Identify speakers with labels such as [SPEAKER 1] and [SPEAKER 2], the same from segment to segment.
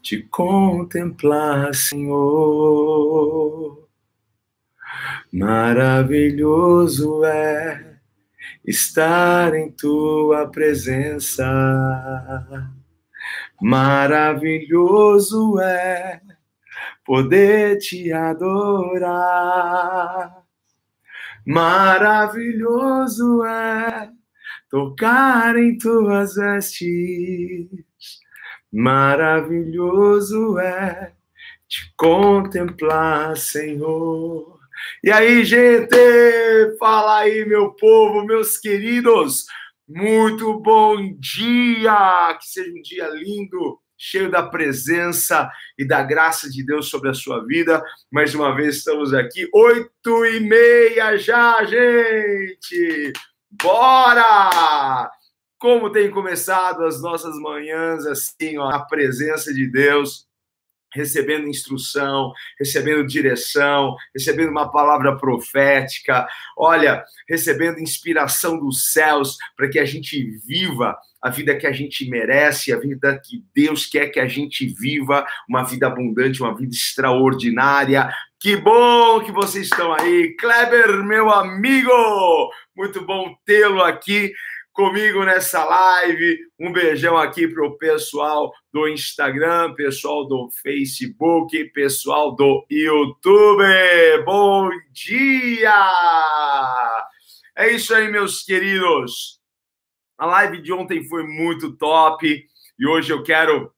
[SPEAKER 1] te contemplar, Senhor. Maravilhoso é estar em tua presença. Maravilhoso é poder te adorar. Maravilhoso é tocar em tuas vestes. Maravilhoso é te contemplar, Senhor. E aí, gente, fala aí, meu povo, meus queridos. Muito bom dia! Que seja um dia lindo, cheio da presença e da graça de Deus sobre a sua vida. Mais uma vez estamos aqui, oito e meia já, gente! Bora! Como tem começado as nossas manhãs assim, ó, a presença de Deus, recebendo instrução, recebendo direção, recebendo uma palavra profética, olha, recebendo inspiração dos céus para que a gente viva a vida que a gente merece, a vida que Deus quer que a gente viva, uma vida abundante, uma vida extraordinária. Que bom que vocês estão aí. Kleber, meu amigo, muito bom tê-lo aqui comigo nessa live. Um beijão aqui para o pessoal do Instagram, pessoal do Facebook, pessoal do YouTube. Bom dia! É isso aí, meus queridos. A live de ontem foi muito top e hoje eu quero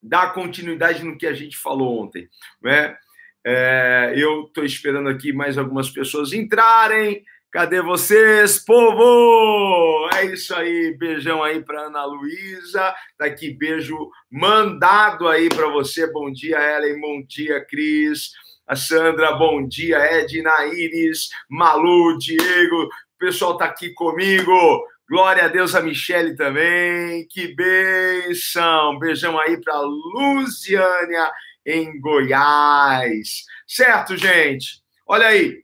[SPEAKER 1] dar continuidade no que a gente falou ontem, né? É, eu estou esperando aqui mais algumas pessoas entrarem. Cadê vocês, povo? É isso aí, beijão aí para Ana Luísa. Tá aqui, beijo mandado aí para você. Bom dia, Ellen. Bom dia, Cris. A Sandra, bom dia, Edna, Iris, Malu, Diego. O pessoal tá aqui comigo. Glória a Deus, a Michele também. Que benção. Beijão aí para Luziânia, em Goiás. Certo, gente? Olha aí,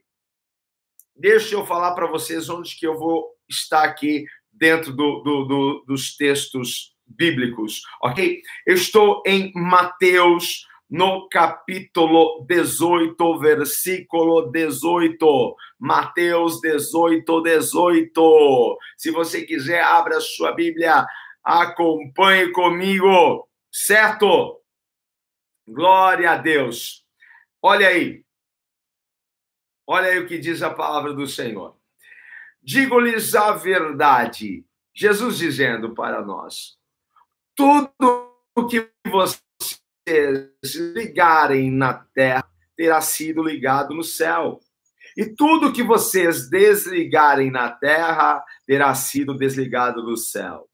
[SPEAKER 1] deixa eu falar para vocês onde que eu vou estar aqui dentro do, do, do, dos textos bíblicos, ok? Eu estou em Mateus, no capítulo 18, versículo 18. Mateus 18, 18. Se você quiser, abra sua Bíblia, acompanhe comigo, certo? Glória a Deus. Olha aí, Olha aí o que diz a palavra do Senhor. Digo-lhes a verdade. Jesus dizendo para nós: tudo o que vocês ligarem na terra terá sido ligado no céu. E tudo que vocês desligarem na terra terá sido desligado no céu.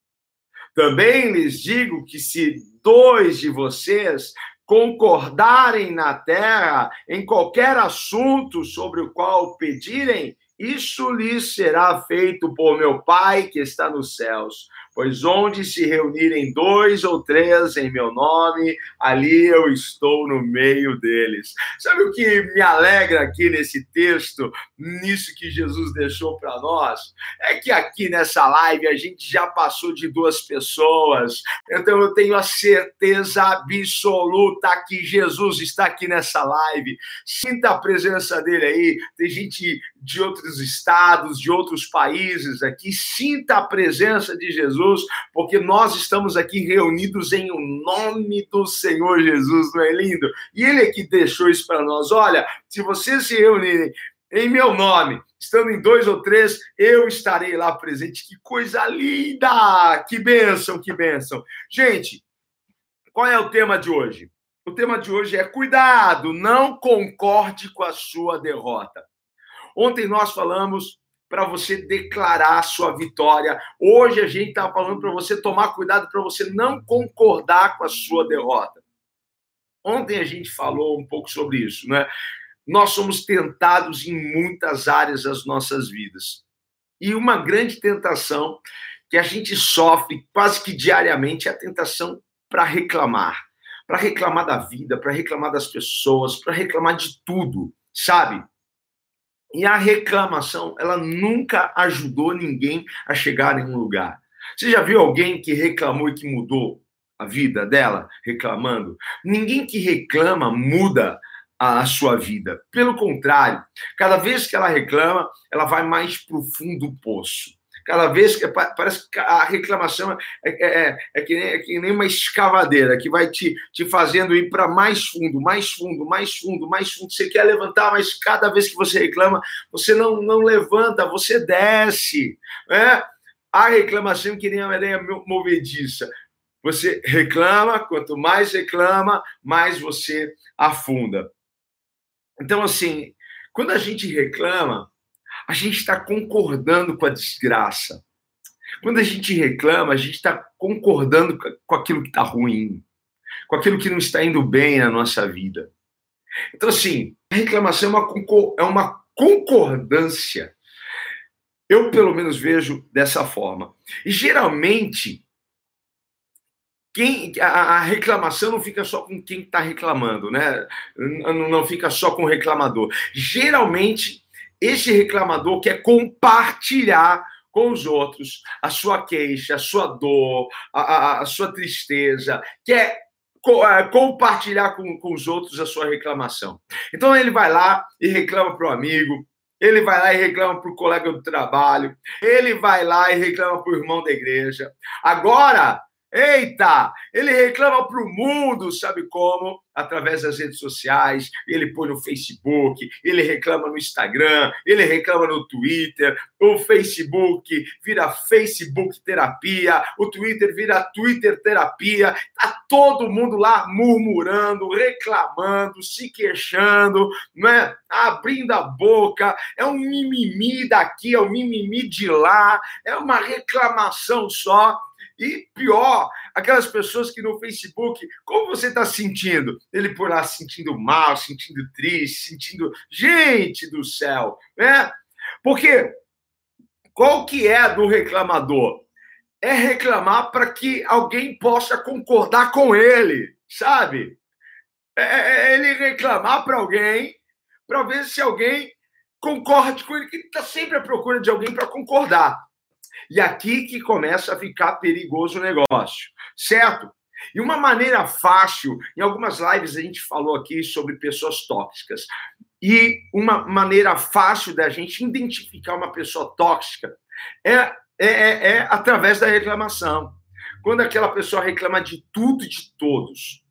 [SPEAKER 1] Também lhes digo que se dois de vocês concordarem na terra em qualquer assunto sobre o qual pedirem, isso lhes será feito por meu Pai que está nos céus. Pois onde se reunirem dois ou três em meu nome, ali eu estou no meio deles. Sabe o que me alegra aqui nesse texto, nisso que Jesus deixou para nós? É que aqui nessa live a gente já passou de duas pessoas, então eu tenho a certeza absoluta que Jesus está aqui nessa live. Sinta a presença dele aí. Tem gente de outros estados, de outros países aqui. Sinta a presença de Jesus Jesus, porque nós estamos aqui reunidos em o nome do Senhor Jesus, não é lindo? E Ele é que deixou isso para nós. Olha, se vocês se reunirem em meu nome, estando em dois ou três, eu estarei lá presente. Que coisa linda! Que bênção, que bênção. Gente, qual é o tema de hoje? O tema de hoje é cuidado, não concorde com a sua derrota. Ontem nós falamos para você declarar sua vitória. Hoje a gente está falando para você tomar cuidado para você não concordar com a sua derrota. Ontem a gente falou um pouco sobre isso, né? Nós somos tentados em muitas áreas das nossas vidas. E uma grande tentação que a gente sofre quase que diariamente é a tentação para reclamar. Para reclamar da vida, para reclamar das pessoas, para reclamar de tudo, sabe? E a reclamação, ela nunca ajudou ninguém a chegar em um lugar. Você já viu alguém que reclamou e que mudou? a vida dela reclamando? Ninguém que reclama muda a sua vida. Pelo contrário, cada vez que ela reclama, ela vai mais para o fundo do poço. Cada vez que parece que a reclamação é, é, é, é, que nem, é, que nem, uma escavadeira que vai te, te fazendo ir para mais fundo, mais fundo, mais fundo, mais fundo. Você quer levantar, mas cada vez que você reclama, você não, não levanta, você desce. Né? A reclamação que nem a areia movediça. Você reclama, quanto mais reclama, mais você afunda. Então, assim, quando a gente reclama, a gente está concordando com a desgraça. Quando a gente reclama, a gente está concordando com aquilo que está ruim, com aquilo que não está indo bem na nossa vida. Então, assim, a reclamação é uma, é uma concordância. Eu, pelo menos, vejo dessa forma. E geralmente, quem, a, a, reclamação não fica só com quem está reclamando, né? Não, não fica só com o reclamador. Geralmente, esse reclamador quer compartilhar com os outros a sua queixa, a sua dor, a, a, a sua tristeza, quer co, é, compartilhar com, com os outros a sua reclamação. Então ele vai lá e reclama para o amigo, ele vai lá e reclama para o colega do trabalho, ele vai lá e reclama para o irmão da igreja. Agora, Eita! Ele reclama para o mundo, sabe como? Através das redes sociais, ele põe no Facebook, ele reclama no Instagram, ele reclama no Twitter, o Facebook vira Facebook terapia, o Twitter vira Twitter terapia, tá todo mundo lá murmurando, reclamando, se queixando, não é? Abrindo a boca, é um mimimi daqui, é um mimimi de lá, é uma reclamação só. E pior, aquelas pessoas que no Facebook, como você está sentindo? Ele por lá sentindo mal, sentindo triste, sentindo. Gente do céu, né? Porque qual que é do reclamador? É reclamar para que alguém possa concordar com ele, sabe? É, é, é ele reclamar para alguém, para ver se alguém concorde com ele, que está sempre à procura de alguém para concordar. E aqui que começa a ficar perigoso o negócio, certo? E uma maneira fácil, em algumas lives a gente falou aqui sobre pessoas tóxicas. E uma maneira fácil da gente identificar uma pessoa tóxica é, é, é, é através da reclamação. Quando aquela pessoa reclama de tudo e de todos,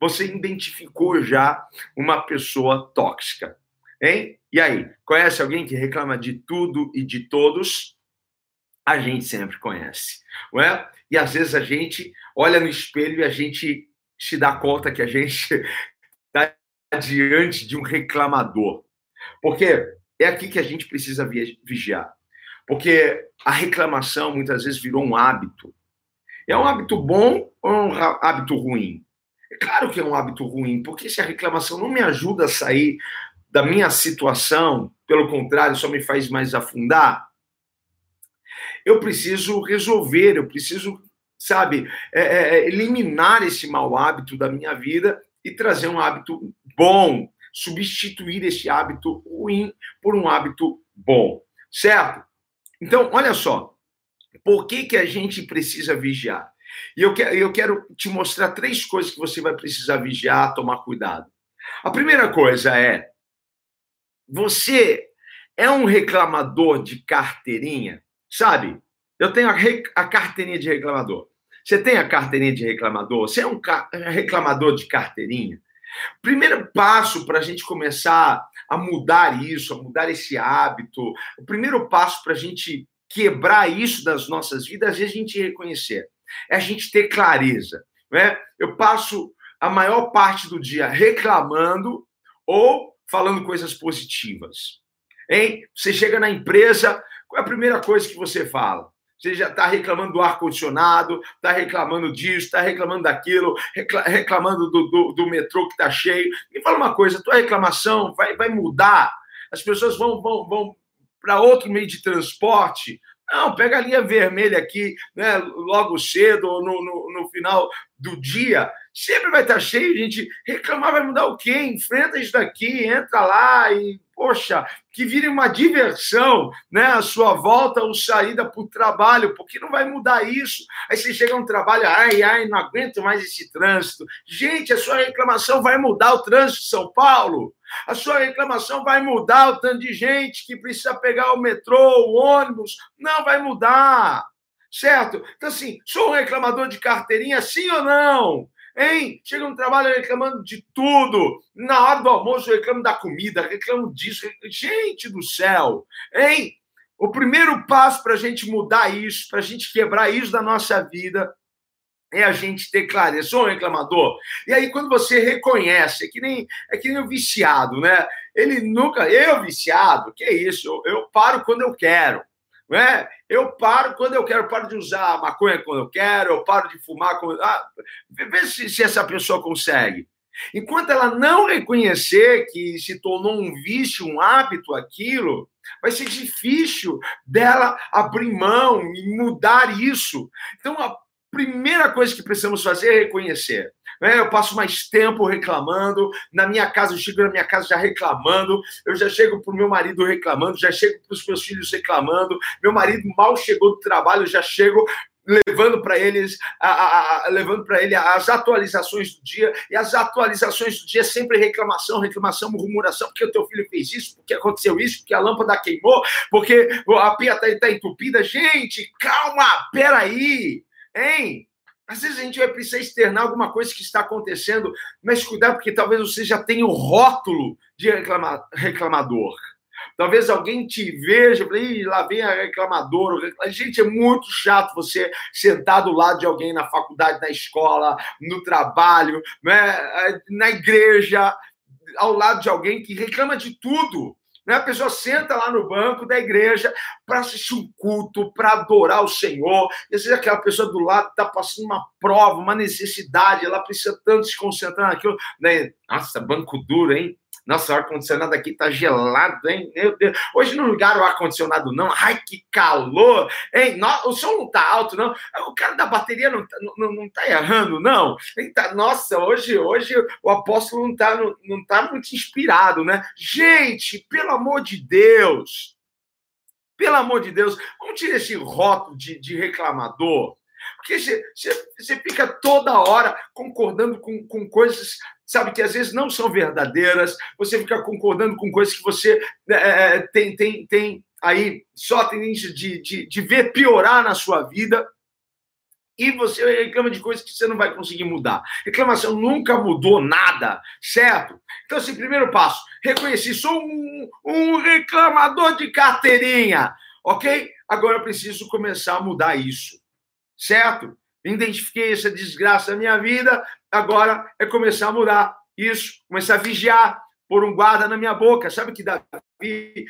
[SPEAKER 1] você identificou já uma pessoa tóxica. Hein? E aí, conhece alguém que reclama de tudo e de todos? A gente sempre conhece, não é? E às vezes a gente olha no espelho e a gente se dá conta que a gente está diante de um reclamador. Porque é aqui que a gente precisa vigiar. Porque a reclamação muitas vezes virou um hábito. É um hábito bom ou é um hábito ruim? É claro que é um hábito ruim, porque se a reclamação não me ajuda a sair da minha situação, pelo contrário, só me faz mais afundar, eu preciso resolver, eu preciso, sabe, é, é, é, eliminar esse mau hábito da minha vida e trazer um hábito bom, substituir esse hábito ruim por um hábito bom, certo? Então, olha só, por que, que a gente precisa vigiar? E eu quero, eu quero te mostrar três coisas que você vai precisar vigiar, tomar cuidado. A primeira coisa é: você é um reclamador de carteirinha? Sabe, eu tenho a, a carteirinha de reclamador. Você tem a carteirinha de reclamador? Você é um reclamador de carteirinha? Primeiro passo para a gente começar a mudar isso, a mudar esse hábito, o primeiro passo para a gente quebrar isso das nossas vidas é a gente reconhecer, é a gente ter clareza. Né? Eu passo a maior parte do dia reclamando ou falando coisas positivas. Hein? Você chega na empresa, qual é a primeira coisa que você fala? Você já está reclamando do ar-condicionado, está reclamando disso, está reclamando daquilo, reclamando do, do, do metrô que está cheio. Me fala uma coisa: tua reclamação vai, vai mudar? As pessoas vão, vão, vão para outro meio de transporte? Não, pega a linha vermelha aqui, né, logo cedo ou no, no, no final do dia. Sempre vai estar cheio, gente. Reclamar vai mudar o quê? Enfrenta isso daqui, entra lá e, poxa, que vire uma diversão, né? A sua volta ou saída para o trabalho, porque não vai mudar isso. Aí você chega no trabalho, ai, ai, não aguento mais esse trânsito. Gente, a sua reclamação vai mudar o trânsito de São Paulo. A sua reclamação vai mudar o tanto de gente que precisa pegar o metrô, o ônibus. Não vai mudar. Certo? Então, assim, sou um reclamador de carteirinha, sim ou não? Hein? Chega no trabalho reclamando de tudo. Na hora do almoço reclamo da comida, reclamo disso. Gente do céu! Hein? O primeiro passo para a gente mudar isso, para a gente quebrar isso da nossa vida, é a gente ter clareza. Sou um reclamador. E aí, quando você reconhece, é que nem, é que nem o viciado, né? Ele nunca. Eu, viciado, que isso? Eu, eu paro quando eu quero. Né? Eu paro quando eu quero, paro de usar maconha quando eu quero, eu paro de fumar quando. Ah, vê se, se essa pessoa consegue. Enquanto ela não reconhecer que se tornou um vício, um hábito aquilo, vai ser difícil dela abrir mão e mudar isso. Então, a primeira coisa que precisamos fazer é reconhecer. Né? Eu passo mais tempo reclamando, na minha casa, eu chego na minha casa já reclamando, eu já chego para o meu marido reclamando, já chego para os meus filhos reclamando, meu marido mal chegou do trabalho, eu já chego levando para eles a, a, a, levando para ele as atualizações do dia e as atualizações do dia sempre reclamação reclamação murmuração porque o teu filho fez isso porque aconteceu isso porque a lâmpada queimou porque a pia está tá entupida gente calma peraí hein às vezes a gente vai precisar externar alguma coisa que está acontecendo, mas cuidado, porque talvez você já tenha o rótulo de reclama, reclamador. Talvez alguém te veja, e lá vem a reclamadora. Gente, é muito chato você sentar do lado de alguém na faculdade, na escola, no trabalho, né? na igreja, ao lado de alguém que reclama de tudo. Né? A pessoa senta lá no banco da igreja para assistir um culto, para adorar o Senhor. E às vezes aquela pessoa do lado está passando uma prova, uma necessidade, ela precisa tanto se concentrar naquilo. Né? Nossa, banco duro, hein? Nossa, o ar-condicionado aqui tá gelado, hein? Meu Deus. Hoje não ligaram o ar-condicionado, não. Ai, que calor! Hein? o som não tá alto, não. O cara da bateria não tá, não, não tá errando, não. Tá, nossa, hoje, hoje o apóstolo não tá, não, não tá muito inspirado, né? Gente, pelo amor de Deus! Pelo amor de Deus, vamos tirar esse rótulo de, de reclamador. Porque você, fica toda hora concordando com, com coisas sabe, que às vezes não são verdadeiras, você fica concordando com coisas que você é, é, tem, tem, tem aí só a tendência de, de, de ver piorar na sua vida, e você reclama de coisas que você não vai conseguir mudar. Reclamação nunca mudou nada, certo? Então, assim, primeiro passo, reconheci, sou um, um reclamador de carteirinha, ok? Agora eu preciso começar a mudar isso, certo? Identifiquei essa desgraça na minha vida, agora é começar a mudar isso, começar a vigiar, pôr um guarda na minha boca. Sabe que Davi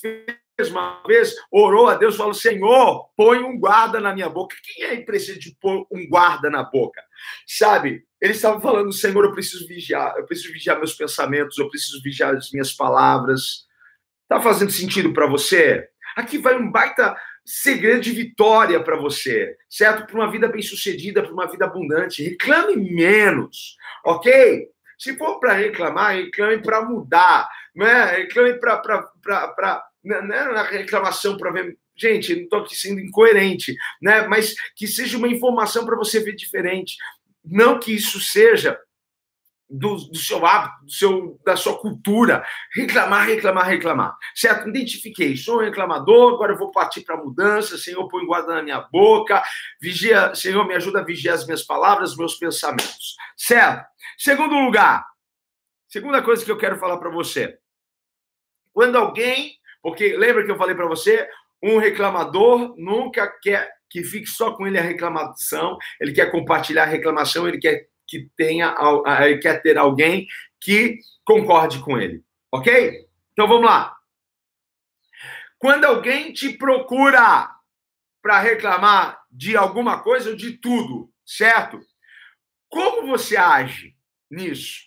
[SPEAKER 1] fez uma vez, orou a Deus, falou: Senhor, põe um guarda na minha boca. Quem é que precisa de pôr um guarda na boca? Sabe? Ele estava falando: Senhor, eu preciso vigiar, eu preciso vigiar meus pensamentos, eu preciso vigiar as minhas palavras. Está fazendo sentido para você? Aqui vai um baita segredo de vitória para você, certo? Para uma vida bem-sucedida, para uma vida abundante. Reclame menos, ok? Se for para reclamar, reclame para mudar, né? reclame para. Não é na reclamação para ver. Gente, não estou aqui sendo incoerente, né? mas que seja uma informação para você ver diferente. Não que isso seja do, do, seu hábito, do seu, da sua cultura. Reclamar, reclamar, reclamar. Certo? Identifiquei, sou um reclamador, agora eu vou partir para a mudança. Senhor, põe guarda na minha boca. Vigia, Senhor, me ajuda a vigiar as minhas palavras, meus pensamentos. Certo? Segundo lugar, segunda coisa que eu quero falar para você. Quando alguém, porque lembra que eu falei para você, um reclamador nunca quer que fique só com ele a reclamação, ele quer compartilhar a reclamação, ele quer que tenha, quer ter alguém que concorde com ele, ok? Então vamos lá. Quando alguém te procura para reclamar de alguma coisa ou de tudo, certo? Como você age nisso?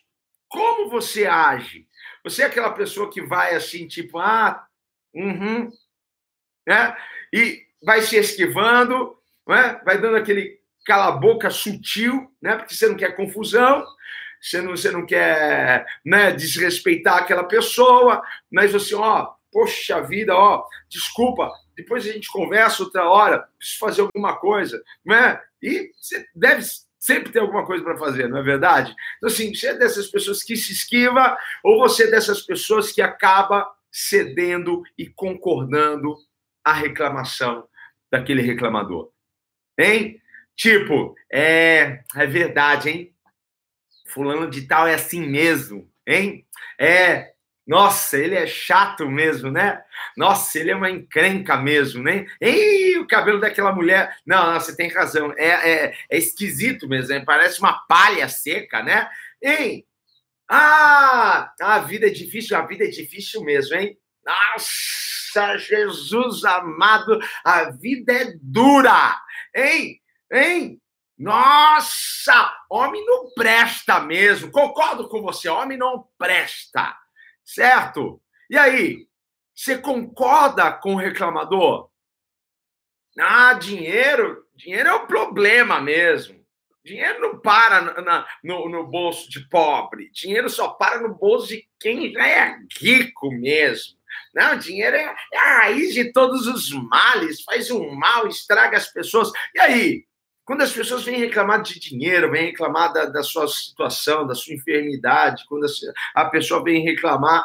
[SPEAKER 1] Como você age? Você é aquela pessoa que vai assim, tipo, ah, uhum, né? E vai se esquivando, né? vai dando aquele cala a boca sutil, né? Porque você não quer confusão, você não, você não quer né, desrespeitar aquela pessoa, mas assim, ó, poxa vida, ó, desculpa, depois a gente conversa outra hora, preciso fazer alguma coisa, né? E você deve sempre ter alguma coisa para fazer, não é verdade? Então, assim, você é dessas pessoas que se esquiva ou você é dessas pessoas que acaba cedendo e concordando à reclamação daquele reclamador? Hein? Tipo, é, é verdade, hein? Fulano de tal é assim mesmo, hein? É, nossa, ele é chato mesmo, né? Nossa, ele é uma encrenca mesmo, né? Ei, o cabelo daquela mulher. Não, não você tem razão. É, é, é esquisito mesmo, hein? parece uma palha seca, né? Ei, ah, a vida é difícil, a vida é difícil mesmo, hein? Nossa, Jesus amado, a vida é dura, hein? Hein? Nossa, homem não presta mesmo. Concordo com você, homem não presta. Certo? E aí, você concorda com o reclamador? Ah, dinheiro, dinheiro é o problema mesmo. Dinheiro não para na, na, no, no, bolso de pobre. Dinheiro só para no bolso de quem já é rico mesmo. Não, dinheiro é, é a raiz de todos os males, faz um mal, estraga as pessoas. E aí, quando as pessoas vêm reclamar de dinheiro, vêm reclamar da, da sua situação, da sua enfermidade, quando a, pessoa vem reclamar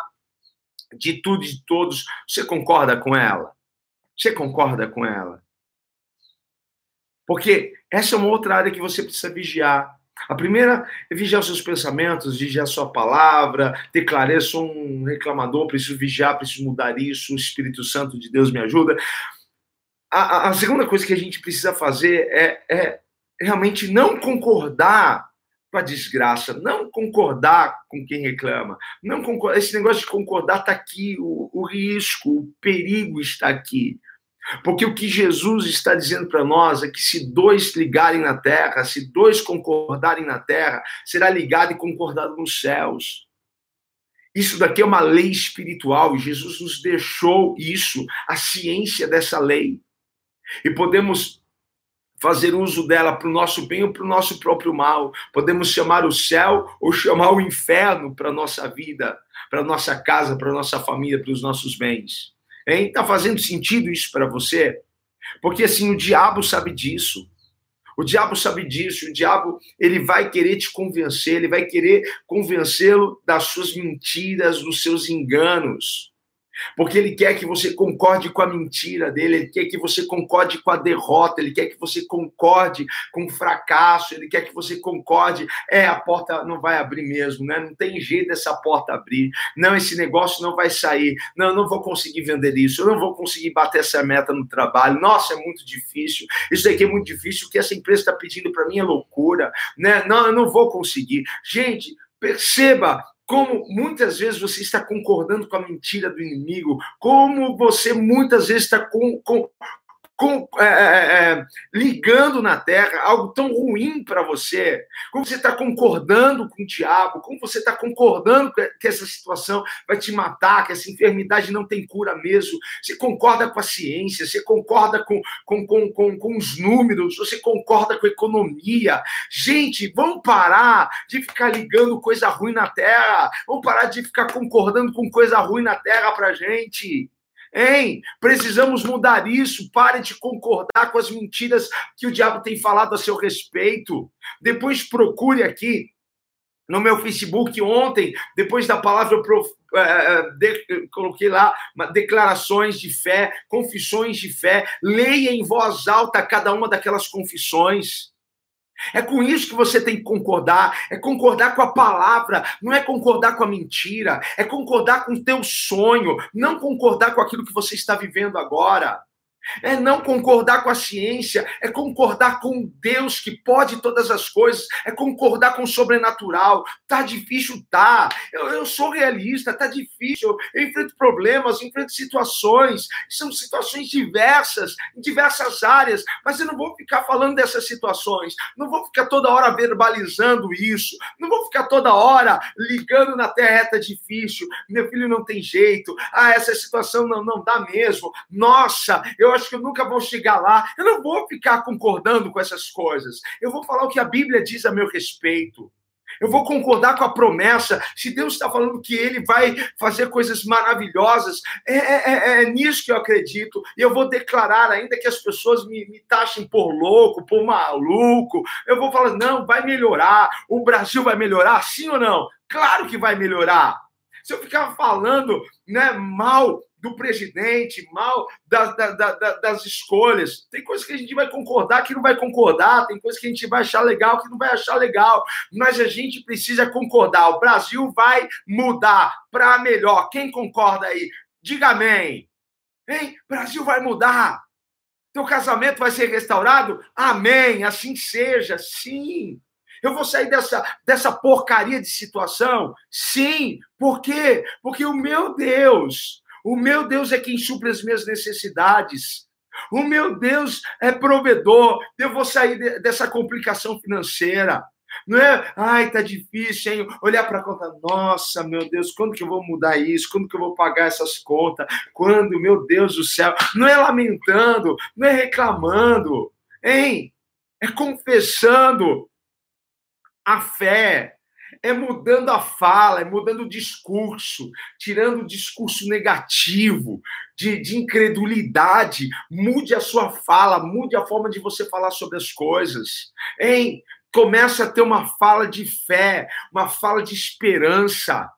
[SPEAKER 1] de tudo e de todos, você concorda com ela? Você concorda com ela? Porque essa é uma outra área que você precisa vigiar. A primeira é vigiar os seus pensamentos, vigiar a sua palavra, ter clareza, sou um reclamador, preciso vigiar, preciso mudar isso, o Espírito Santo de Deus me ajuda a, a, segunda coisa que a gente precisa fazer é, é realmente não concordar com a desgraça, não concordar com quem reclama, não concordar, esse negócio de concordar está aqui, o, o risco, o perigo está aqui. Porque o que Jesus está dizendo para nós é que se dois ligarem na terra, se dois concordarem na terra, será ligado e concordado nos céus. Isso daqui é uma lei espiritual e Jesus nos deixou isso, a ciência dessa lei e podemos fazer uso dela para o nosso bem ou para o nosso próprio mal. Podemos chamar o céu ou chamar o inferno para a nossa vida, para a nossa casa, para a nossa família, para os nossos bens. Está fazendo sentido isso para você? Porque assim, o diabo sabe disso. O diabo sabe disso, o diabo ele vai querer te convencer, ele vai querer convencê-lo das suas mentiras, dos seus enganos porque ele quer que você concorde com a mentira dele, ele quer que você concorde com a derrota, ele quer que você concorde com o fracasso, ele quer que você concorde, é, a porta não vai abrir mesmo, né? Não tem jeito dessa porta abrir. Não, esse negócio não vai sair. Não, eu não vou conseguir vender isso, eu não vou conseguir bater essa meta no trabalho. Nossa, é muito difícil. Isso aqui é muito difícil, o que essa empresa está pedindo para mim é loucura, né? Não, eu não vou conseguir. Gente, perceba como muitas vezes você está concordando com a mentira do inimigo, como você muitas vezes está com, com, com, é, é, é, ligando na terra algo tão ruim para você, como você está concordando com o diabo, como você está concordando que essa situação vai te matar, que essa enfermidade não tem cura mesmo, você concorda com a ciência, você concorda com, com, com, com, com os números, você concorda com a economia. Gente, vamos parar de ficar ligando coisa ruim na terra, vamos parar de ficar concordando com coisa ruim na terra para gente. Hein? Precisamos mudar isso. Pare de concordar com as mentiras que o diabo tem falado a seu respeito. Depois procure aqui no meu Facebook ontem, depois da palavra eu é, é, de, coloquei lá declarações de fé, confissões de fé. Leia em voz alta cada uma daquelas confissões. É com isso que você tem que concordar, é concordar com a palavra, não é concordar com a mentira, é concordar com o teu sonho, não concordar com aquilo que você está vivendo agora. É não concordar com a ciência, é concordar com Deus que pode todas as coisas, é concordar com o sobrenatural. Tá difícil, tá. Eu, eu sou realista, tá difícil. Eu enfrento problemas, enfrento situações, são situações diversas, em diversas áreas, mas eu não vou ficar falando dessas situações, não vou ficar toda hora verbalizando isso, não vou ficar toda hora ligando na terra, tá difícil, meu filho não tem jeito, ah, essa situação não, não dá mesmo. Nossa, eu acho que eu nunca vou chegar lá. Eu não vou ficar concordando com essas coisas. Eu vou falar o que a Bíblia diz a meu respeito. Eu vou concordar com a promessa. Se Deus está falando que Ele vai fazer coisas maravilhosas, é, é, é, é, nisso que eu acredito. E eu vou declarar, ainda que as pessoas me, me taxem por louco, por maluco, eu vou falar: não, vai melhorar. O Brasil vai melhorar, sim ou não? Claro que vai melhorar. Se eu ficar falando né, mal do presidente, mal da, da, da, das escolhas. Tem coisas que a gente vai concordar que não vai concordar, tem coisas que a gente vai achar legal que não vai achar legal, mas a gente precisa concordar. O Brasil vai mudar para melhor. Quem concorda aí? Diga amém. Hein? Brasil vai mudar. Teu casamento vai ser restaurado? Amém. Assim seja. Sim. Eu vou sair dessa, dessa porcaria de situação? Sim. Por quê? Porque o meu Deus, o meu Deus é quem supre as minhas necessidades. O meu Deus é provedor. Eu vou sair dessa complicação financeira. Não é, ai, tá difícil, hein? Olhar para a conta, nossa, meu Deus, quando que eu vou mudar isso? Quando que eu vou pagar essas contas? Quando, meu Deus do céu? Não é lamentando, não é reclamando, hein? É confessando a fé, é mudando a fala, é mudando o discurso, tirando o discurso negativo, de, de incredulidade. Mude a sua fala, mude a forma de você falar sobre as coisas. Hein? Começa a ter uma fala de fé, uma fala de esperança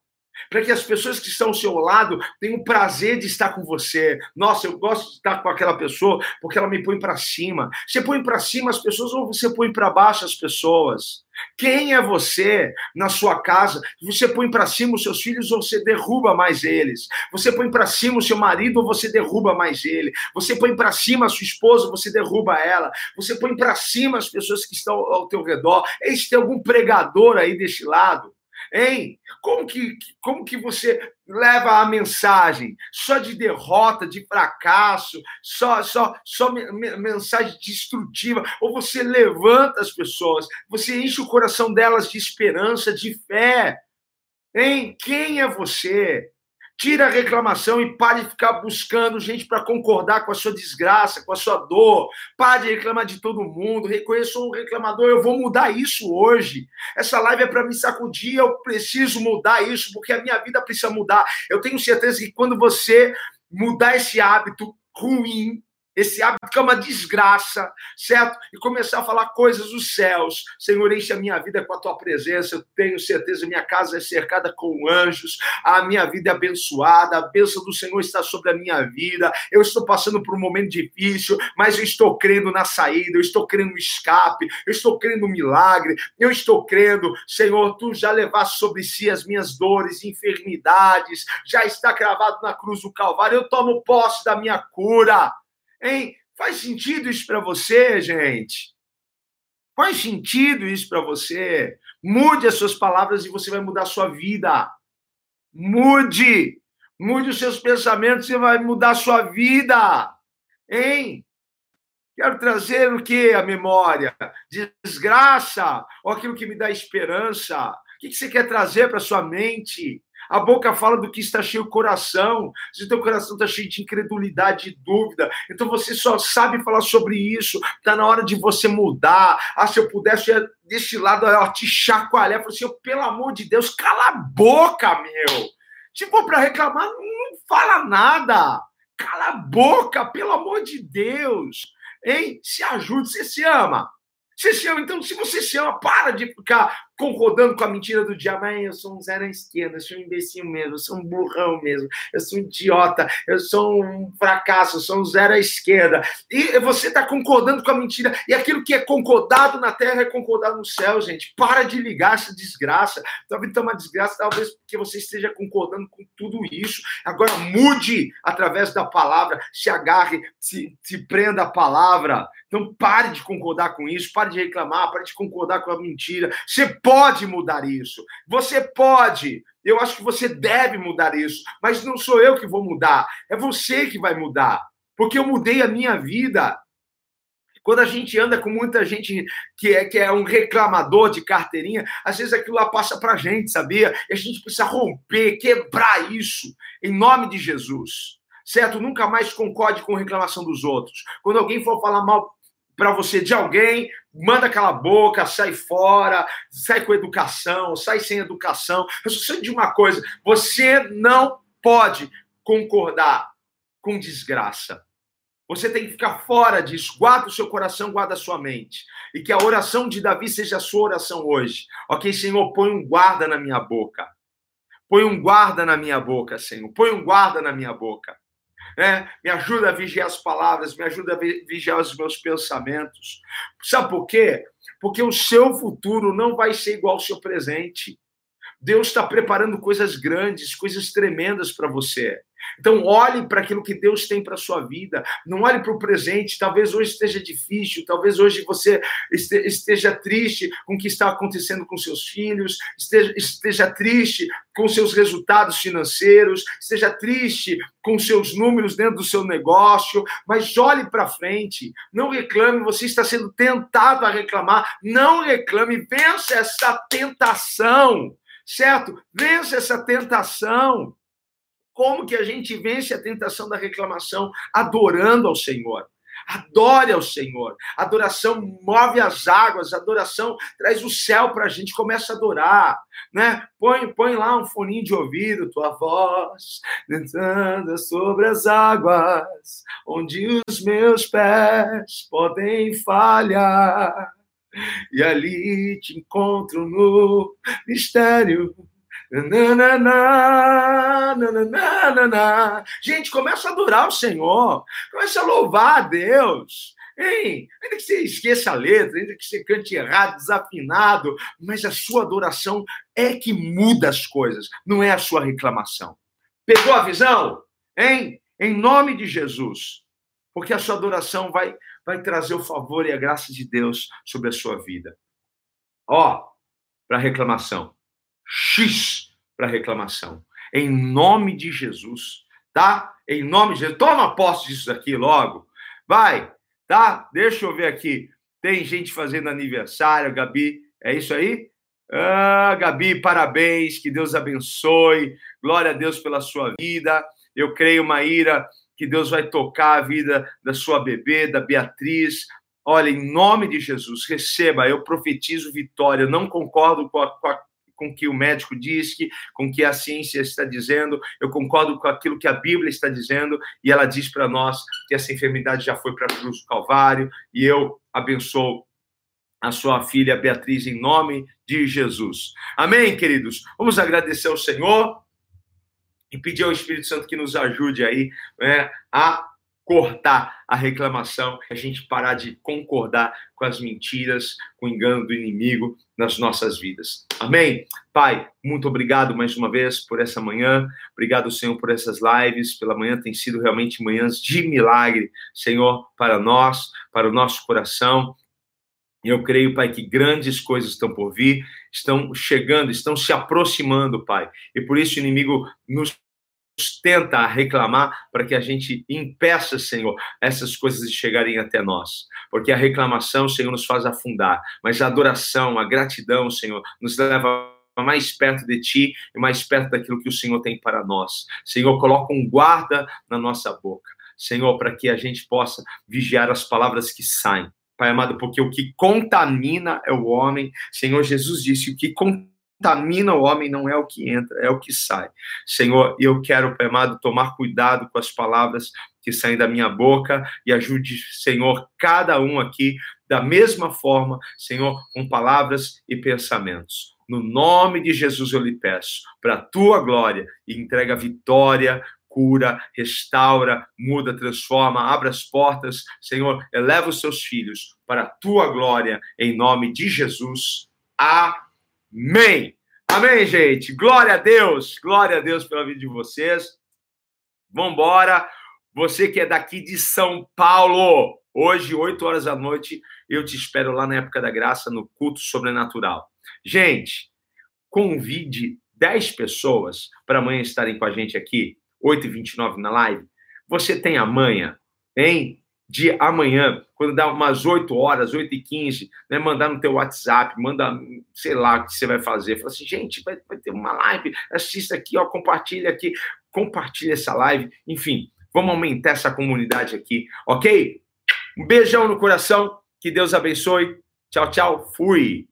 [SPEAKER 1] para que as pessoas que estão ao seu lado tenham o prazer de estar com você. Nossa, eu gosto de estar com aquela pessoa porque ela me põe para cima. Você põe para cima as pessoas ou você põe para baixo as pessoas? Quem é você na sua casa? Você põe para cima os seus filhos ou você derruba mais eles? Você põe para cima o seu marido ou você derruba mais ele? Você põe para cima a sua esposa ou você derruba ela? Você põe para cima as pessoas que estão ao teu redor? Eis tem algum pregador aí deste lado? Hein? Como que, como que você leva a mensagem só de derrota, de fracasso, só só só mensagem destrutiva, ou você levanta as pessoas, você enche o coração delas de esperança, de fé. Hein? Quem é você? Tira a reclamação e pare de ficar buscando gente para concordar com a sua desgraça, com a sua dor. Pare de reclamar de todo mundo. Reconheça um reclamador. Eu vou mudar isso hoje. Essa live é para me sacudir. Eu preciso mudar isso, porque a minha vida precisa mudar. Eu tenho certeza que quando você mudar esse hábito ruim, esse hábito que é uma desgraça, certo? E começar a falar coisas dos céus. Senhor, enche a minha vida com a tua presença. Eu tenho certeza, minha casa é cercada com anjos, a minha vida é abençoada, a bênção do Senhor está sobre a minha vida. Eu estou passando por um momento difícil, mas eu estou crendo na saída, eu estou crendo no escape, eu estou crendo no milagre, eu estou crendo, Senhor, tu já levaste sobre si as minhas dores, enfermidades, já está cravado na cruz do Calvário. Eu tomo posse da minha cura. Hein? Faz sentido isso para você, gente? Faz sentido isso para você? Mude as suas palavras e você vai mudar a sua vida. Mude. Mude os seus pensamentos e vai mudar a sua vida. Hein? Quero trazer o que? A memória. Desgraça ou aquilo que me dá esperança? O que você quer trazer para sua mente? A boca fala do que está cheio o coração. Se o teu coração está cheio de incredulidade e dúvida, então você só sabe falar sobre isso. Está na hora de você mudar. Ah, se eu pudesse ir desse lado, eu te chacoalhar. Falei assim, pelo amor de Deus, cala a boca, meu. Se for para reclamar, não fala nada. Cala a boca, pelo amor de Deus. Hein? Se ajude, você se ama. Você se ama, então, se você se ama, para de ficar concordando com a mentira do diabo. eu sou um zero à esquerda, eu sou um imbecil mesmo, eu sou um burrão mesmo, eu sou um idiota, eu sou um fracasso, eu sou um zero à esquerda. E você está concordando com a mentira. E aquilo que é concordado na terra é concordado no céu, gente. Para de ligar essa desgraça. Talvez tenha uma desgraça, talvez porque você esteja concordando com tudo isso. Agora mude através da palavra, se agarre, se, se prenda a palavra. Então pare de concordar com isso, pare de reclamar, pare de concordar com a mentira. Você pode mudar isso. Você pode. Eu acho que você deve mudar isso. Mas não sou eu que vou mudar. É você que vai mudar. Porque eu mudei a minha vida. Quando a gente anda com muita gente que é, que é um reclamador de carteirinha, às vezes aquilo lá passa para a gente, sabia? E a gente precisa romper, quebrar isso, em nome de Jesus. certo? Nunca mais concorde com reclamação dos outros. Quando alguém for falar mal para você de alguém, manda aquela boca, sai fora, sai com educação, sai sem educação. Eu só sei de uma coisa: você não pode concordar com desgraça. Você tem que ficar fora disso. Guarda o seu coração, guarda a sua mente. E que a oração de Davi seja a sua oração hoje. Ok, Senhor, põe um guarda na minha boca. Põe um guarda na minha boca, Senhor. Põe um guarda na minha boca né? me ajuda a vigiar as palavras, me ajuda a vigiar os meus pensamentos. Sabe por quê? Porque o seu futuro não vai ser igual ao seu presente. Deus está preparando coisas grandes, coisas tremendas para você. Então, olhe para aquilo que Deus tem para a sua vida. Não olhe para o presente. Talvez hoje esteja difícil, talvez hoje você esteja triste com o que está acontecendo com seus filhos, esteja, esteja triste com seus resultados financeiros, esteja triste com seus números dentro do seu negócio, mas olhe para frente. Não reclame, você está sendo tentado a reclamar. Não reclame, vença essa tentação, certo? Vença essa tentação. Como que a gente vence a tentação da reclamação? Adorando ao Senhor. Adore ao Senhor. Adoração move as águas, adoração traz o céu para a gente, começa a adorar, né? Põe, põe lá um foninho de ouvido, tua voz, entrando sobre as águas, onde os meus pés podem falhar. E ali te encontro no mistério Gente, começa a adorar o Senhor, começa a louvar a Deus. Hein? Ainda que você esqueça a letra, ainda que você cante errado, desafinado, mas a sua adoração é que muda as coisas, não é a sua reclamação. Pegou a visão? Hein? Em nome de Jesus. Porque a sua adoração vai, vai trazer o favor e a graça de Deus sobre a sua vida. Ó, para reclamação. X para reclamação. Em nome de Jesus, tá? Em nome de Jesus. Toma posse disso aqui logo. Vai, tá? Deixa eu ver aqui. Tem gente fazendo aniversário, Gabi. É isso aí? Ah, Gabi, parabéns, que Deus abençoe. Glória a Deus pela sua vida. Eu creio, Maíra, que Deus vai tocar a vida da sua bebê, da Beatriz. Olha, em nome de Jesus, receba. Eu profetizo vitória. Eu não concordo com a, com a com que o médico diz, que, com que a ciência está dizendo, eu concordo com aquilo que a Bíblia está dizendo, e ela diz para nós que essa enfermidade já foi para a cruz do Calvário, e eu abençoo a sua filha Beatriz em nome de Jesus. Amém, queridos? Vamos agradecer ao Senhor e pedir ao Espírito Santo que nos ajude aí né, a cortar a reclamação, a gente parar de concordar com as mentiras, com o engano do inimigo nas nossas vidas. Amém? Pai, muito obrigado mais uma vez por essa manhã. Obrigado, Senhor, por essas lives. Pela manhã tem sido realmente manhãs de milagre, Senhor, para nós, para o nosso coração. Eu creio, Pai, que grandes coisas estão por vir, estão chegando, estão se aproximando, Pai. E por isso o inimigo nos tenta reclamar para que a gente impeça, Senhor, essas coisas de chegarem até nós. Porque a reclamação, Senhor, nos faz afundar, mas a adoração, a gratidão, Senhor, nos leva mais perto de ti e mais perto daquilo que o Senhor tem para nós. Senhor, coloca um guarda na nossa boca. Senhor, para que a gente possa vigiar as palavras que saem. Pai amado, porque o que contamina é o homem. Senhor Jesus disse: o que contamina contamina o homem não é o que entra, é o que sai. Senhor, eu quero, Pai amado, tomar cuidado com as palavras que saem da minha boca e ajude, Senhor, cada um aqui da mesma forma, Senhor, com palavras e pensamentos. No nome de Jesus eu lhe peço, para a tua glória, e entrega vitória, cura, restaura, muda, transforma, abre as portas, Senhor, eleva os seus filhos para a tua glória, em nome de Jesus. Amém. Amém. Amém, gente. Glória a Deus. Glória a Deus pela vida de vocês. Vambora. Você que é daqui de São Paulo, hoje, 8 horas da noite, eu te espero lá na época da graça, no culto sobrenatural. Gente, convide 10 pessoas para amanhã estarem com a gente aqui, 8h29 na live. Você tem a manha, hein? De amanhã, quando dá umas 8 horas, 8 e 15, né, mandar no teu WhatsApp, manda, sei lá o que você vai fazer. Fala assim, gente, vai, vai ter uma live, assista aqui, ó, compartilha aqui, compartilha essa live. Enfim, Vamos aumentar essa comunidade aqui, ok? Um beijão no coração. Que Deus abençoe. Tchau, tchau. Fui.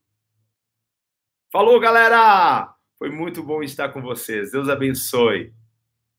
[SPEAKER 1] Falou, galera! Foi muito bom estar com vocês. Deus abençoe.